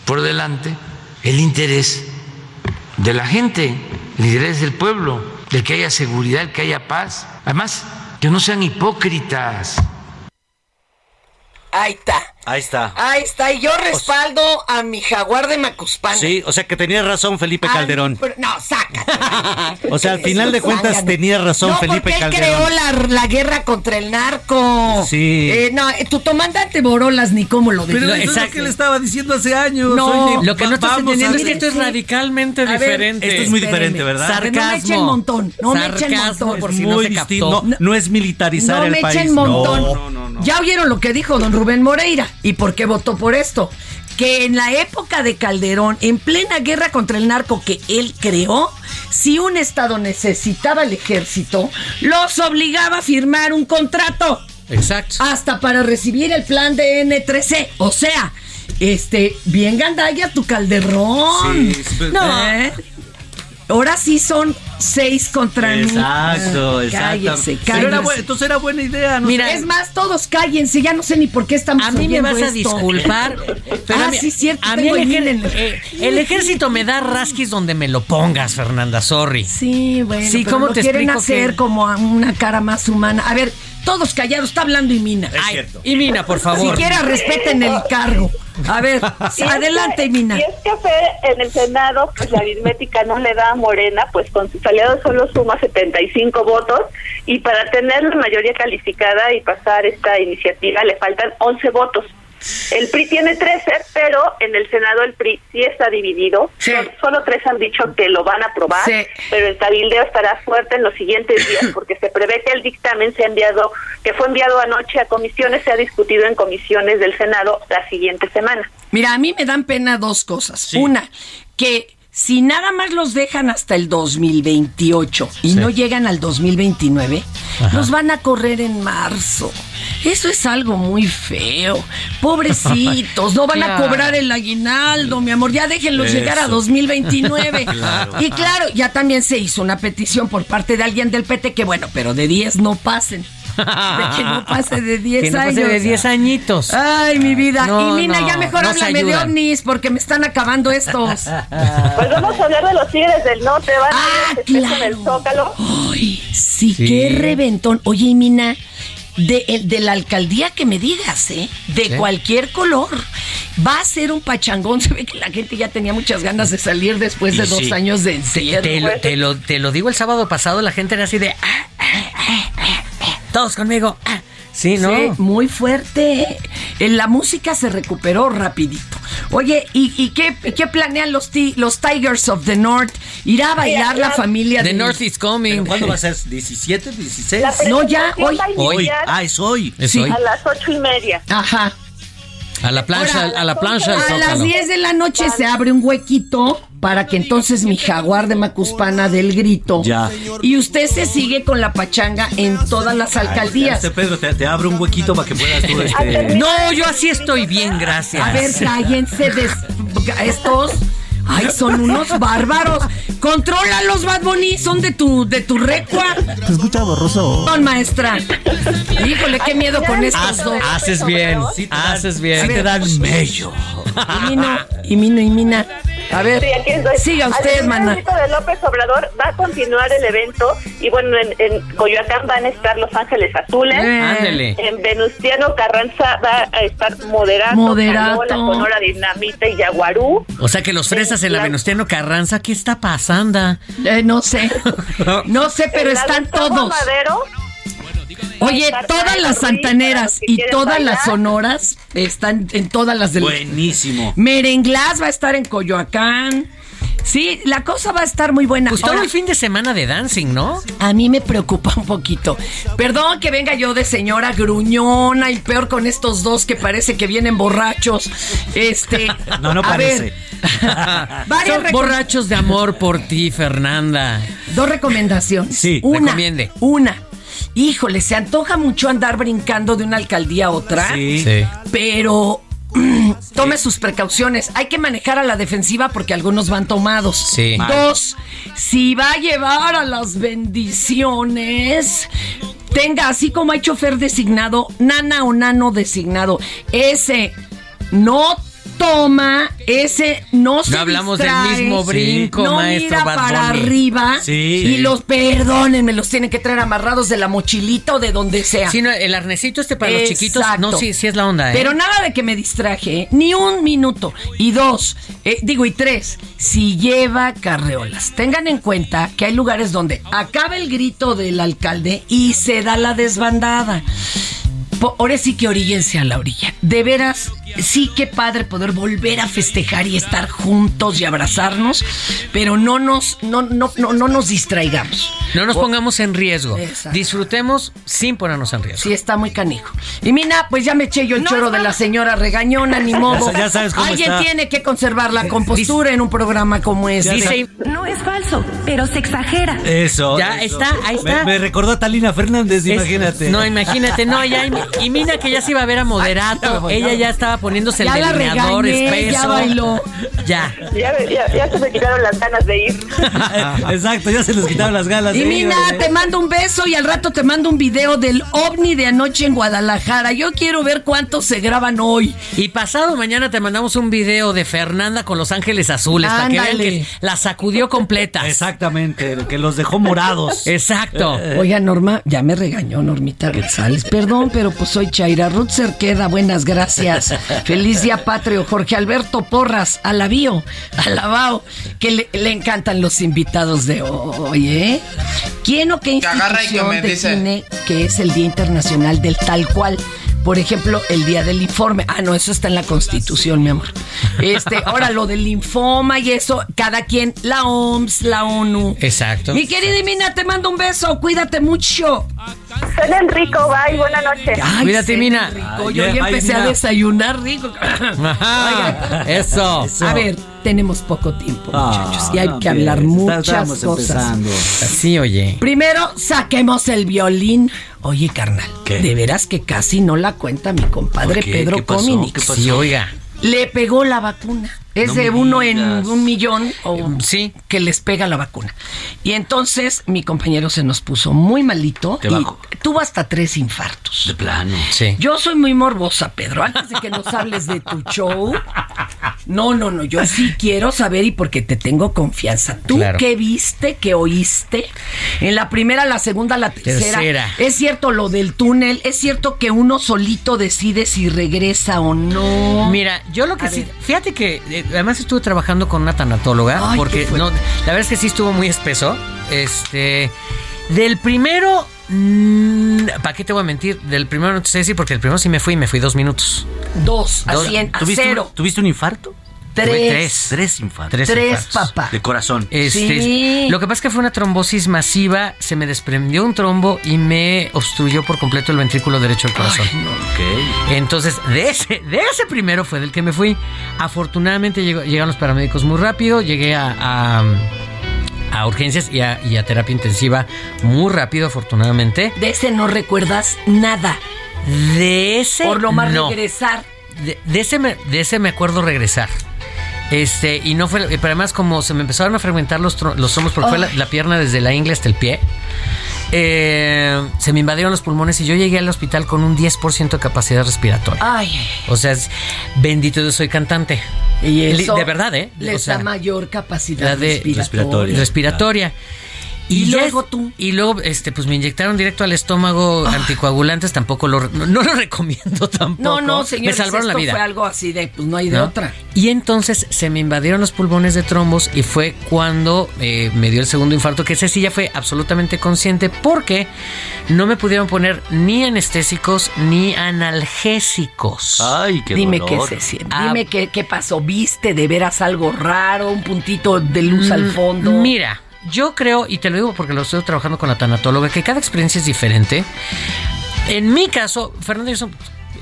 por delante el interés de la gente, el interés del pueblo, el que haya seguridad, el que haya paz. Además, que no sean hipócritas.
Ahí está.
Ahí está.
Ahí está. Y yo respaldo a mi jaguar de Macuspana.
Sí, o sea que tenía razón Felipe
Ah,
Calderón.
pero- no, sácate. [laughs]
O sea, al final de cuentas
Sácate.
tenía razón
no,
Felipe
porque él
Calderón.
creó la, la guerra contra el narco.
Sí.
Eh, no, eh, tu comandante Borolas ni cómo lo dijo.
Pero eso es lo que le estaba diciendo hace años.
No,
Oye,
Lo que no estás entendiendo es que esto es radicalmente
A ver,
diferente.
Esto es muy
Espéreme.
diferente, ¿verdad?
Ver, no me echen
Sarcasmo.
montón. No me echen
Sarcasmo,
montón.
por si
muy
no se
distinto.
captó.
No, no es militarizar
no
el
me
país.
echen montón.
No, no, no, no.
Ya oyeron lo que dijo don Rubén Moreira. ¿Y por qué votó por esto? Que en la época de Calderón, en plena guerra contra el narco que él creó, si un estado necesitaba el ejército, los obligaba a firmar un contrato.
Exacto.
Hasta para recibir el plan de N3C. O sea, este, bien gandalla tu calderón.
Sí, sí,
no. ¿Eh? Ahora sí son seis contra mí.
Exacto,
Ah,
exacto.
Cállese,
Pero era
cállese.
bu- entonces era buena idea. ¿no?
Mira,
Es más, todos cállense, ya no sé ni por qué estamos
A mí me vas a disculpar, [laughs] pero
ah,
a mí,
sí, cierto,
a mí el,
el
ejer- eh, el ejército me da rasquis donde me lo pongas, Fernanda, sorry.
Sí, bueno,
Sí,
pero
¿cómo
lo
te
quieren hacer
que-
como a una cara más humana. A ver, todos callados, está hablando Imina.
Ay, y Mina, por favor.
Siquiera respeten el cargo. A ver,
Y es [laughs]
adelante,
que-
Imina.
Y es que en el Senado, pues la aritmética no le da a Morena, pues con sus aliados solo suma 75 votos y para tener la mayoría calificada y pasar esta iniciativa le faltan 11 votos. El PRI tiene 13, pero en el Senado el PRI sí está dividido. Son- Solo tres han dicho que lo van a aprobar,
Sí.
pero el cabildeo estará fuerte en los siguientes [coughs] días porque se prevé que el dictamen se ha enviado, que fue enviado anoche a comisiones, se ha discutido en comisiones del Senado la siguiente semana.
Mira, a mí me dan pena dos cosas. Una, que si nada más los dejan hasta el 2028 y no llegan al 2029,
Ajá.
los van a correr en marzo. Eso es algo muy feo. Pobrecitos, no van a cobrar el aguinaldo, mi amor. Ya déjenlos
Eso.
llegar a 2029. [laughs]
Claro.
Y claro, ya también se hizo una petición por parte de alguien del PT que, bueno, pero de 10 no pasen. De que no pase de 10
Que no
años.
pase de 10 añitos.
Ay, mi vida.
No,
y Mina,
no,
ya mejor háblame de ovnis porque me están acabando estos. [laughs]
Pues vamos a hablar de los Tigres del Norte, van
Ah,
a ir en el Zócalo.
Ay, sí,
Sí.
qué reventón. Oye, y Mina, de, el- de la alcaldía que me digas, ¿eh? De
Sí.
cualquier color. Va a ser un pachangón. [laughs] Se ve que la gente ya tenía muchas ganas de salir después de
Y
dos
sí.
años de encierro.
Te lo, te, lo, te lo digo el sábado pasado, la gente era así de... "Ah, ah, ah, ah, ah". Todos conmigo. ah". Sí, ¿no?
Sí, muy fuerte. Eh, La música se recuperó rapidito. Oye, ¿y, y qué, qué planean los, ti- los Tigers of the North? ¿Irá a bailar la familia
The
de
North is coming.
¿Pero [laughs] ¿Cuándo va a ser? ¿17? ¿16?
La
No, ya, hoy.
Hoy. Ah, es hoy.
Es
Sí.
hoy.
A las ocho y media.
Ajá.
A la plancha,
Ahora,
a la plancha
A las
Zócalo.
10 de la noche se abre un huequito para que entonces mi jaguar de Macuspana dé el grito.
Ya.
Y usted se sigue con la pachanga en todas las alcaldías.
Este Pedro, te, te abro un huequito para que puedas tú. Este...
No, yo así estoy bien, gracias.
A ver, [laughs] cállense de estos. Ay, son unos [laughs] bárbaros. Controla los Bad Bunny, son de tu, de tu recua.
Se escucha borroso.
Son maestra. Híjole, qué miedo con estos
Haz-
dos.
haces bien, haces bien.
Sí te
dan mello.
Y Mino, y Mino, y Mina. A ver,
Sí, aquí estoy.
siga usted, mana.
de López Obrador va a continuar el evento y bueno, en, en Coyoacán van a estar Los Ángeles Azules.
Eh.
Ándele.
En Venustiano Carranza va a estar Moderato,
Moderato.
Canoa, La Sonora Dinamita y Yaguarú.
O sea que los fresas en la
La-
Venustiano Carranza, ¿qué está pasando?
Eh, no sé. [laughs] No sé, pero están todos.
Madero,
Oye, todas las santaneras y todas
bailar.
las sonoras están en todas las del.
Buenísimo.
Merenglás va a estar en Coyoacán. Sí, la cosa va a estar muy buena.
Pues todo el fin de semana de dancing, ¿no?
a mí me preocupa un poquito. Perdón que venga yo de señora gruñona y peor con estos dos que parece que vienen borrachos. Este. [laughs]
No, no
a
parece.
ver, [laughs] varias
Son borrachos de amor por ti, Fernanda.
Dos recomendaciones.
Sí,
una.
recomiende.
Una. Híjole, se antoja mucho andar brincando de una alcaldía a otra.
Sí.
Pero mm, [clears throat] tome sus precauciones. Hay que manejar a la defensiva porque algunos van tomados.
Sí.
Dos, si va a llevar a las bendiciones, tenga así como hay chofer designado, nana o nano designado. Ese no toma, ese no se
No hablamos del
distrae,
mismo brinco,
no
maestro
mira
Bad
para
Bunny.
arriba
Sí.
y los perdónenme, los tienen que traer amarrados de la mochilita o de donde sea.
Sí, no, el arnecito este para los chiquitos,
Exacto.
no, sí, sí es la onda, ¿eh?
Pero nada de que me distraje, ¿eh? ni un minuto. Y dos, eh, digo, y tres, si lleva carreolas, tengan en cuenta que hay lugares donde acaba el grito del alcalde y se da la desbandada. Po- Ahora sí que oríllense a la orilla. De veras, sí, qué padre poder volver a festejar y estar juntos y abrazarnos, pero no nos, no, no, no, no nos distraigamos.
No nos pongamos en riesgo.
Exacto.
Disfrutemos sin ponernos en riesgo.
Sí, está muy canijo. Y Mina, pues ya me eché yo el
No,
choro de la señora regañona, ni modo.
Ya sabes cómo
Alguien
está.
tiene que conservar la compostura en un programa como este.
Dice,
No es falso, pero se exagera.
Eso.
Ya
eso.
está, ahí está.
Me, me recordó a Talina Fernández,
Es-
imagínate.
No, imagínate, no, ya. Y Mina que ya se iba a ver a moderato. Ella ya estaba poniéndose
Ya
el delineador
regañé,
espeso.
ya bailó. [laughs]
Ya.
Ya, ya, ya se me quitaron las ganas de ir. [laughs]
Exacto, ya se les quitaron las ganas.
Y
de ir,
Mina,
oye.
te mando un beso y al rato te mando un video del ovni de anoche en Guadalajara. Yo quiero ver cuántos se graban hoy.
Y pasado mañana te mandamos un video de Fernanda con Los Ángeles Azules para que vean que la sacudió completa. [laughs]
Exactamente, que los dejó morados.
Exacto.
Oiga, Norma, ya me regañó Normita González. Perdón, pero pues soy Chaira. Ruth Cerqueda, buenas gracias. Feliz día patrio. Jorge Alberto Porras, alabío, alabao. Que le, le encantan los invitados de hoy, ¿eh? ¿Quién o qué
Que agarra y que
institución
dice.
define que es el Día Internacional del tal cual? Por ejemplo, el día del informe. Ah, no, eso está en la Constitución, mi amor. Este, [laughs] ahora lo del linfoma y eso, cada quien, la OMS, la ONU.
Exacto.
Mi querida Mina, te mando un beso, cuídate mucho.
Cenen rico, bye, buena noche.
Ay,
Cuídate, Mina.
rico. Yo ya empecé a desayunar rico. [laughs]
Ajá, eso.
A ver, tenemos poco tiempo,
Ah,
muchachos, y hay que hablar
bien,
muchas cosas.
Así, oye.
Primero, saquemos el violín. Oye, carnal,
¿Qué?
de veras que casi no la cuenta mi compadre. Pedro
¿Qué pasó?
Cominix.
¿Qué pasó?
Sí, oiga.
Le pegó la vacuna. Es
No
de uno
digas.
en un millón o
Sí.
que les pega la vacuna. Y entonces mi compañero se nos puso muy malito
Te
y
bajo.
tuvo hasta tres infartos.
De plano.
Sí.
Yo soy muy morbosa, Pedro. Antes de que nos hables de tu show. No, no, no. Yo sí quiero saber y porque te tengo confianza. ¿Tú
Claro.
qué viste, qué oíste? En la primera, la segunda, la tercera.
Tercera.
Es cierto lo del túnel. Es cierto que uno solito decide si regresa o no.
Mira, yo lo que
A
sí,
ver.
fíjate que eh, además estuve trabajando con una tanatóloga
Ay,
porque no, la verdad es que sí estuvo muy espeso. Este, del primero, ¿para qué te voy a mentir? Del primero no te sé decir porque el primero sí me fui y me fui dos minutos.
Dos, a
Dos.
cien, a
¿Tuviste,
cero.
un, ¿Tuviste un infarto?
Tres.
Tres.
Tres infartos.
Tres
Tres,
infartos.
papá.
De corazón.
Este,
Sí.
Lo que pasa es que fue una trombosis masiva, se me desprendió un trombo y me obstruyó por completo el ventrículo derecho del corazón.
Ok.
Entonces, de ese, de ese primero fue del que me fui. Afortunadamente llegó- llegaron los paramédicos muy rápido, llegué a, a, a urgencias y a, y a terapia intensiva muy rápido, afortunadamente.
De ese no recuerdas nada.
De ese
Por lo más
no.
regresar.
De, de ese me, de ese me acuerdo regresar. Este, y no fue, pero además como se me empezaron a fragmentar los, los trombos porque fue la, pierna desde la ingle hasta el pie, eh, se me invadieron los pulmones y yo llegué al hospital con un 10% de capacidad respiratoria.
Ay, ay,
O sea, es- bendito Dios, soy cantante.
Y eso
de verdad, ¿eh?
Les
O sea,
da mayor capacidad
la de-
respiratoria.
respiratoria.
Y luego
es-
tú.
Y luego, este, pues me inyectaron directo al estómago anticoagulantes, tampoco lo, no, no lo [laughs] recomiendo tampoco.
No, no, señor.
Me salvaron la vida.
fue algo así de, pues no hay de
¿no?
otra.
Y entonces se me invadieron los pulmones de trombos y fue cuando eh, me dio el segundo infarto, que ese sí ya fue absolutamente consciente porque no me pudieron poner ni anestésicos ni analgésicos.
Ay, qué
Dime
dolor.
qué se siente.
Ah.
Dime qué, qué pasó. ¿Viste de veras algo raro? Un puntito de luz al
Mm,
fondo.
Mira, yo creo, y te lo digo porque lo estoy trabajando con la tanatóloga, que cada experiencia es diferente. En mi caso, Fernando y yo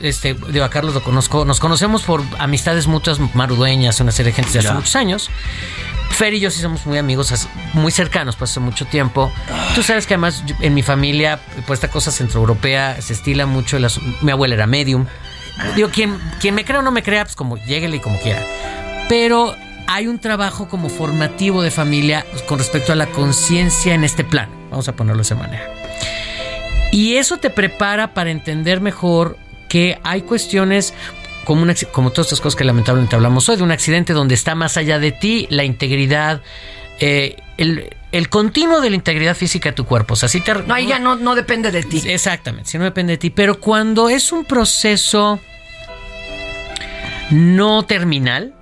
este, digo, a Carlos lo conozco, nos conocemos por amistades mutuas marudueñas, una serie de gente de hace
Ya.
muchos años. Fer y yo sí somos muy amigos, muy cercanos, pues hace mucho tiempo. Tú sabes que además yo- en mi familia, pues esta cosa centroeuropea se estila mucho. mi abuela era medium. Digo, quien, quien me crea o no me crea, pues como lléguele y como quiera. Pero hay un trabajo como formativo de familia con respecto a la conciencia en este plano. Vamos a ponerlo de esa manera. Y eso te prepara para entender mejor que hay cuestiones como, un acci- como todas estas cosas que lamentablemente hablamos hoy, de un accidente donde está más allá de ti la integridad, eh, el, el continuo de la integridad física de tu cuerpo. O sea, si te,
No, ahí ya no, no depende de ti.
Exactamente, si no depende de ti. Pero cuando es un proceso no terminal,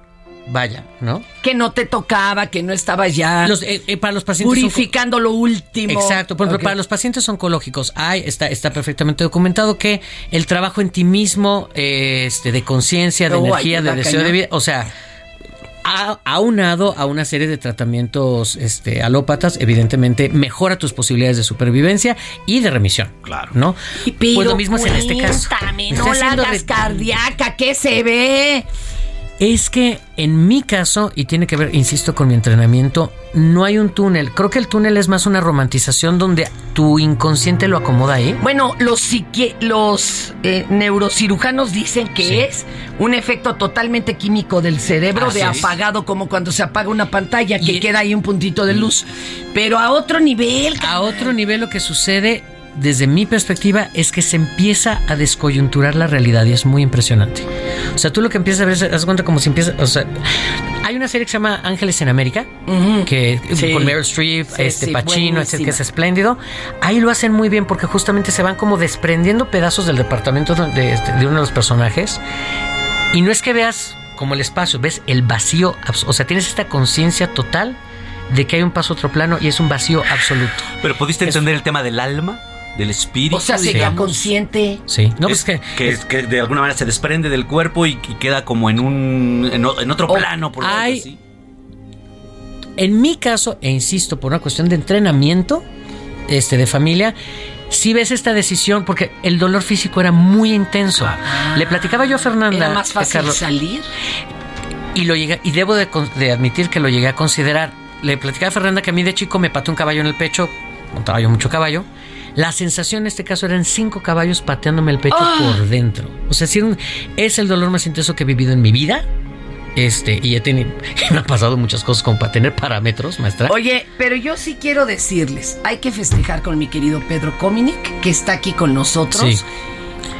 vaya, ¿no?
Que no te tocaba, que no estabas ya
Los, eh, eh, para los pacientes
purificando lo último.
Exacto, por ejemplo, para los pacientes oncológicos hay, está, está perfectamente documentado que el trabajo en ti mismo, eh, este, de conciencia, de
Oh,
energía, de deseo de vida, o sea, a- aunado a una serie de tratamientos este, alópatas, evidentemente mejora tus posibilidades de supervivencia y de remisión. Claro. ¿No?
Pero
pues lo mismo es en este caso.
no la
haciendo
hagas
de-
cardíaca, ¿qué se ve?
Es que en mi caso, y tiene que ver, insisto, con mi entrenamiento, no hay un túnel. Creo que el túnel es más una romantización donde tu inconsciente lo acomoda ahí.
Bueno, los, psiqui- los eh, neurocirujanos dicen que es un efecto totalmente químico del cerebro
Así
de
es.
apagado, como cuando se apaga una pantalla, que queda ahí un puntito de luz. Pero a otro nivel.
A otro nivel lo que sucede, desde mi perspectiva, es que se empieza a descoyunturar la realidad y es muy impresionante. O sea, tú lo que empiezas a ver, es- haz cuenta como si empieza, o sea, hay una serie que se llama Ángeles en América, que
Sí.
con Meryl Streep,
Sí,
este
sí,
Pacino, etcétera, que es espléndido. Ahí lo hacen muy bien porque justamente se van como desprendiendo pedazos del departamento de, de este- de uno de los personajes y no es que veas como el espacio, ves el vacío, o sea, tienes esta conciencia total de que hay un paso a otro plano y es un vacío absoluto.
Pero pudiste entender el tema del alma, del espíritu.
O sea, sería consciente.
Sí, no,
Es
pues
que, que de alguna manera se desprende del cuerpo y, y queda como en un en, otro plano por decirlo
hay-
así.
En mi caso, e insisto, por una cuestión de entrenamiento este, de familia, si ves esta decisión, porque el dolor físico era muy intenso. Le platicaba yo a Fernanda.
Era más fácil
Carlos,
salir.
y lo llegué, y debo de, de admitir que lo llegué a considerar. Le platicaba a Fernanda que a mí de chico me pateó un caballo en el pecho, montaba yo mucho caballo. La sensación en este caso eran cinco caballos pateándome el pecho
Ah.
por dentro. O sea, sí, un- es el dolor más intenso que he vivido en mi vida. Este, y he tenido, [laughs] me han pasado muchas cosas como para tener parámetros, maestra.
Oye, pero yo sí quiero decirles, hay que festejar con mi querido Pedro Cominic, que está aquí con nosotros.
Sí.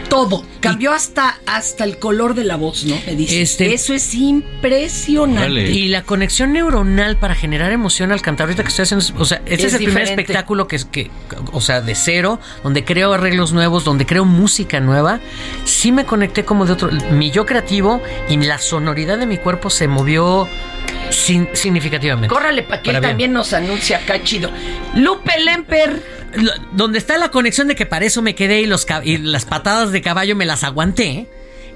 Todo. Cambió hasta, hasta el color de la voz, ¿no? Me dice.
Este-
Eso es impresionante.
Y la conexión neuronal para generar emoción al cantar ahorita que estoy haciendo, o sea, este es,
Es
el primer espectáculo que es que, o sea, de cero, donde creo arreglos nuevos, donde creo música nueva. Sí me conecté como de otro, mi yo creativo y la sonoridad de mi cuerpo se movió sin- significativamente.
Córrale para que él
Para bien.
también nos anuncie acá chido. Lupe Lemper.
Lo- donde está la conexión de que para eso me quedé y, los, ca- y las patadas de caballo me las aguanté,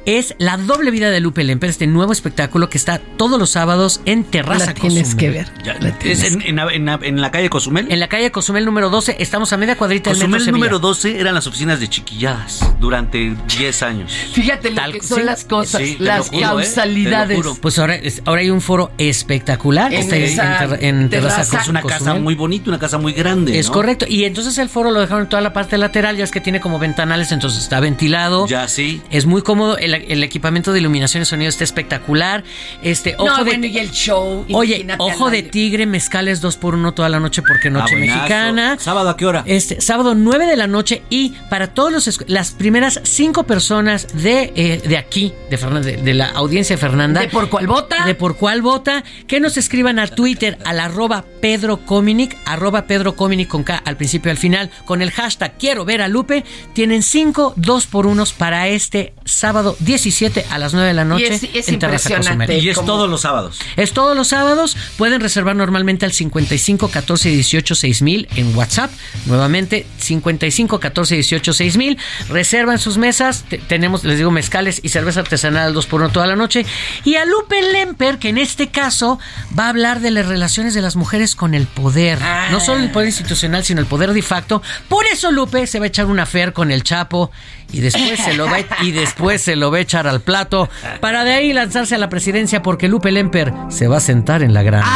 es La doble vida de Lupe Lemper, este nuevo espectáculo que está todos los sábados en Terraza
La tienes
Cozumel.
que ver.
Ya, es en, en- en- en la calle Cozumel.
En la calle Cozumel número 12, estamos a media cuadrita del metro
Cozumel
Sevilla.
número 12 eran las oficinas de chiquilladas durante 10 años.
Fíjate lo que son
sí.
las cosas,
Sí,
las
juro, ¿eh?
causalidades.
Pues ahora, es- ahora hay un foro espectacular.
En
está ahí
esa
en, Terra- en Terraza
terraza.
Es una
Cozumel.
casa muy bonita, una casa muy grande.
Es
¿no?
correcto. Y entonces el foro lo dejaron en toda la parte lateral, ya es que tiene como ventanales, entonces está ventilado.
Ya sí.
Es muy cómodo. El, el equipamiento de iluminación y sonido está espectacular. Este, ojo
no,
de.
bueno, y el show.
Oye, ojo de tigre, mezcales dos por uno toda la noche porque noche
Ah, buenazo.
mexicana.
¿Sábado a qué hora?
Este, sábado 9 de la noche y para todos los las primeras cinco personas de, eh, de aquí, de, de, de la audiencia de Fernanda.
¿De por cuál vota?
De por cuál vota, que nos escriban a Twitter al arroba Pedro Cominic, arroba Pedro Cominic con K al principio y al final, con el hashtag quiero ver a Lupe. Tienen cinco dos por unos para este sábado 17 a las 9 de la noche.
es- es
en Terraza. Cozumel.
Y es todos los sábados.
Es todos los sábados. Pueden reservar normalmente al 55 14 18 6000 en WhatsApp. Nuevamente, 55 14 18 6000. Reservan sus mesas. Te- tenemos, les digo, mezcales y cerveza artesanal al 2 por 1 toda la noche. Y a Lupe Lemper, que en este caso va a hablar de las relaciones de las mujeres con el poder. No solo el poder institucional, sino el poder de facto. Por eso Lupe se va a echar una fer con el Chapo y después se lo va a, y después se lo echar al plato para de ahí lanzarse a la presidencia porque Lupe Lemper se va a sentar en la grande.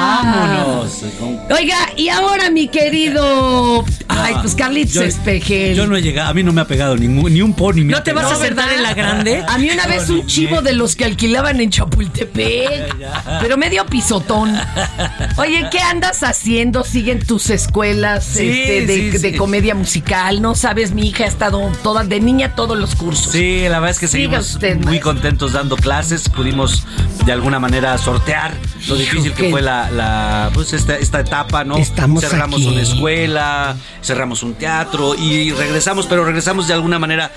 Vámonos.
Oiga, y ahora mi querido. Ay, pues Carlitos
Yo-
Espejel.
Yo no he llegado, a mí no me ha pegado ningún, ni un pony.
¿No te vas a sentar en la grande?
A mí una vez un chivo de los que alquilaban en Chapultepec, [laughs] pero medio pisotón. Oye, ¿qué andas haciendo? ¿Siguen tus escuelas
Sí,
este, de,
sí,
de
sí.
comedia musical? No sabes, mi hija ha estado toda de niña todos los cursos.
Sí, la verdad es que seguimos
usted,
muy
maestro.
contentos dando clases. Pudimos de alguna manera sortear lo difícil que fue la, la, pues esta, esta etapa, ¿no?
Estamos
cerramos
aquí.
una escuela, cerramos un teatro y regresamos, pero regresamos de alguna manera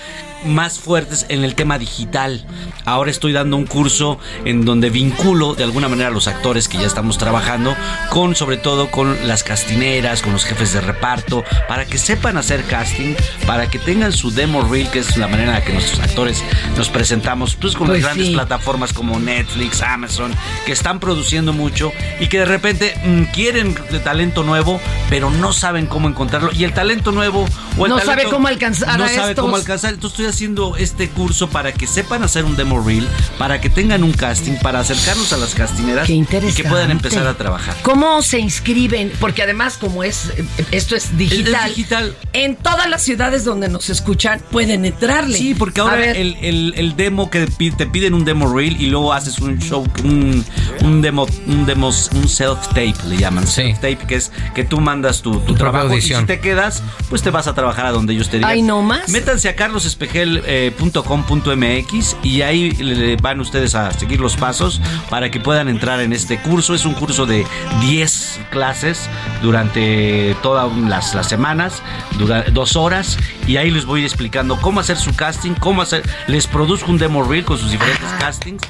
más fuertes en el tema digital. Ahora estoy dando un curso en donde vinculo de alguna manera a los actores que ya estamos trabajando con sobre todo con las castineras, con los jefes de reparto, para que sepan hacer casting, para que tengan su demo reel, que es la manera en la que nuestros actores nos presentamos, pues con
Pues
las grandes
sí.
plataformas como Netflix, Amazon, que están produciendo mucho y que de repente mm, quieren de talento nuevo, pero no saben cómo encontrarlo. Y el talento nuevo o el
No
talento-
sabe cómo alcanzar
no
a
sabe
estos.
cómo alcanzar. Entonces estoy haciendo este curso para que sepan hacer un demo reel, para que tengan un casting, para acercarnos a las castineras y que puedan empezar a trabajar.
¿Cómo se inscriben? Porque además, como es esto es digital,
digital.
en todas las ciudades donde nos escuchan pueden entrarle.
Sí, porque ahora
ver,
el, el- el demo que te piden un demo reel y luego haces un show, un, un demo, un demo, un self tape le llaman. Self tape, que es que tú mandas tu, tu trabajo y si te quedas, pues te vas a trabajar a donde ellos te digan.
Ay, no más.
Métanse a carlosespejel.com.mx y ahí le- le van ustedes a seguir los pasos para que puedan entrar en este curso. Es un curso de 10 clases durante todas las, las semanas, dura dos horas, y ahí les voy explicando cómo hacer su casting, cómo hacer, les produzco un demo reel con sus diferentes castings.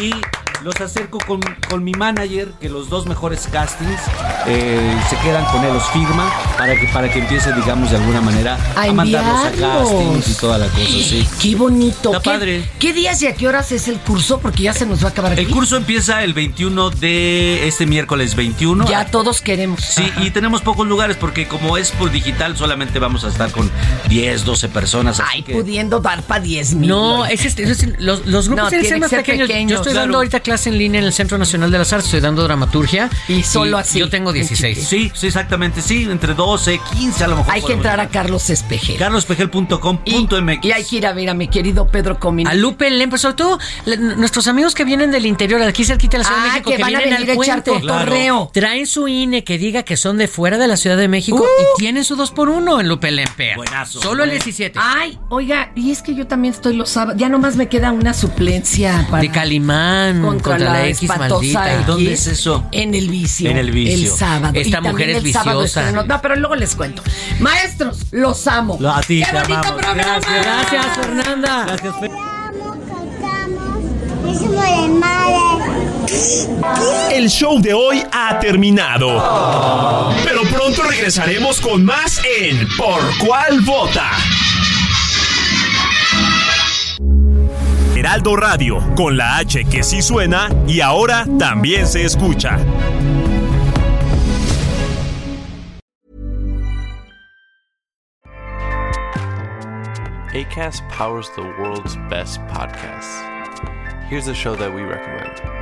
Y los acerco con, con mi manager, que los dos mejores castings eh, se quedan con él, los firma, para que, para que empiece, digamos, de alguna manera
A
a, mandarlos a castings y toda la cosa, sí.
Qué bonito.
Está
¿Qué,
padre.
¿Qué días y a qué horas es el curso? Porque ya se nos va a acabar aquí.
El curso empieza el 21 de este miércoles 21.
Ya todos queremos.
Sí, y tenemos pocos lugares porque como es por digital solamente vamos a estar con 10, 12 personas. así
Ay,
que-
pudiendo dar para 10 mil.
No, es este, es este- los, los grupos
No,
tienen que ser más pequeños.
pequeños,
Yo estoy
claro.
dando ahorita clase en línea en el Centro Nacional de las Artes, estoy dando dramaturgia.
Y solo así,
Yo tengo 16.
Sí, sí, exactamente. Sí, entre 12, 15 a lo mejor.
Hay que entrar a. Carlos Espejel.
carlospejel.com.mx.
Y hay que ir a ver a mi querido Pedro Comín.
A Lupe Lem, pero sobre todo nuestros amigos que vienen del interior, aquí cerquita de la Ciudad
Ah,
de México,
que
que,
van a
vienen
venir
al
a echar
puente.
cotorreo.
Traen su INE que diga que son de fuera de la Ciudad de México
Uh.
y tienen su 2 por 1 en Lupe Lempea.
Buenazo.
Solo el
Buen-
17.
Ay, oiga, y es que yo también estoy los sábados. Ya nomás me queda una suplencia para.
de Calimán
contra, la,
X
espantosa
maldita.
X
¿Dónde es eso?
En el vicio.
En el vicio.
El sábado.
Esta
Y
mujer es viciosa.
estreno- No, pero luego les cuento. Maestros, los amo.
A ti,
¡Qué
te
bonito
amamos.
programa!
Gracias.
Gracias, Fernanda.
Gracias, Fe-
El show de hoy ha terminado. Pero pronto regresaremos con más en Por cuál vota. Heraldo Radio, con la H que sí suena y ahora también se escucha.
ACAST powers the world's best podcasts. Here's a show that we recommend.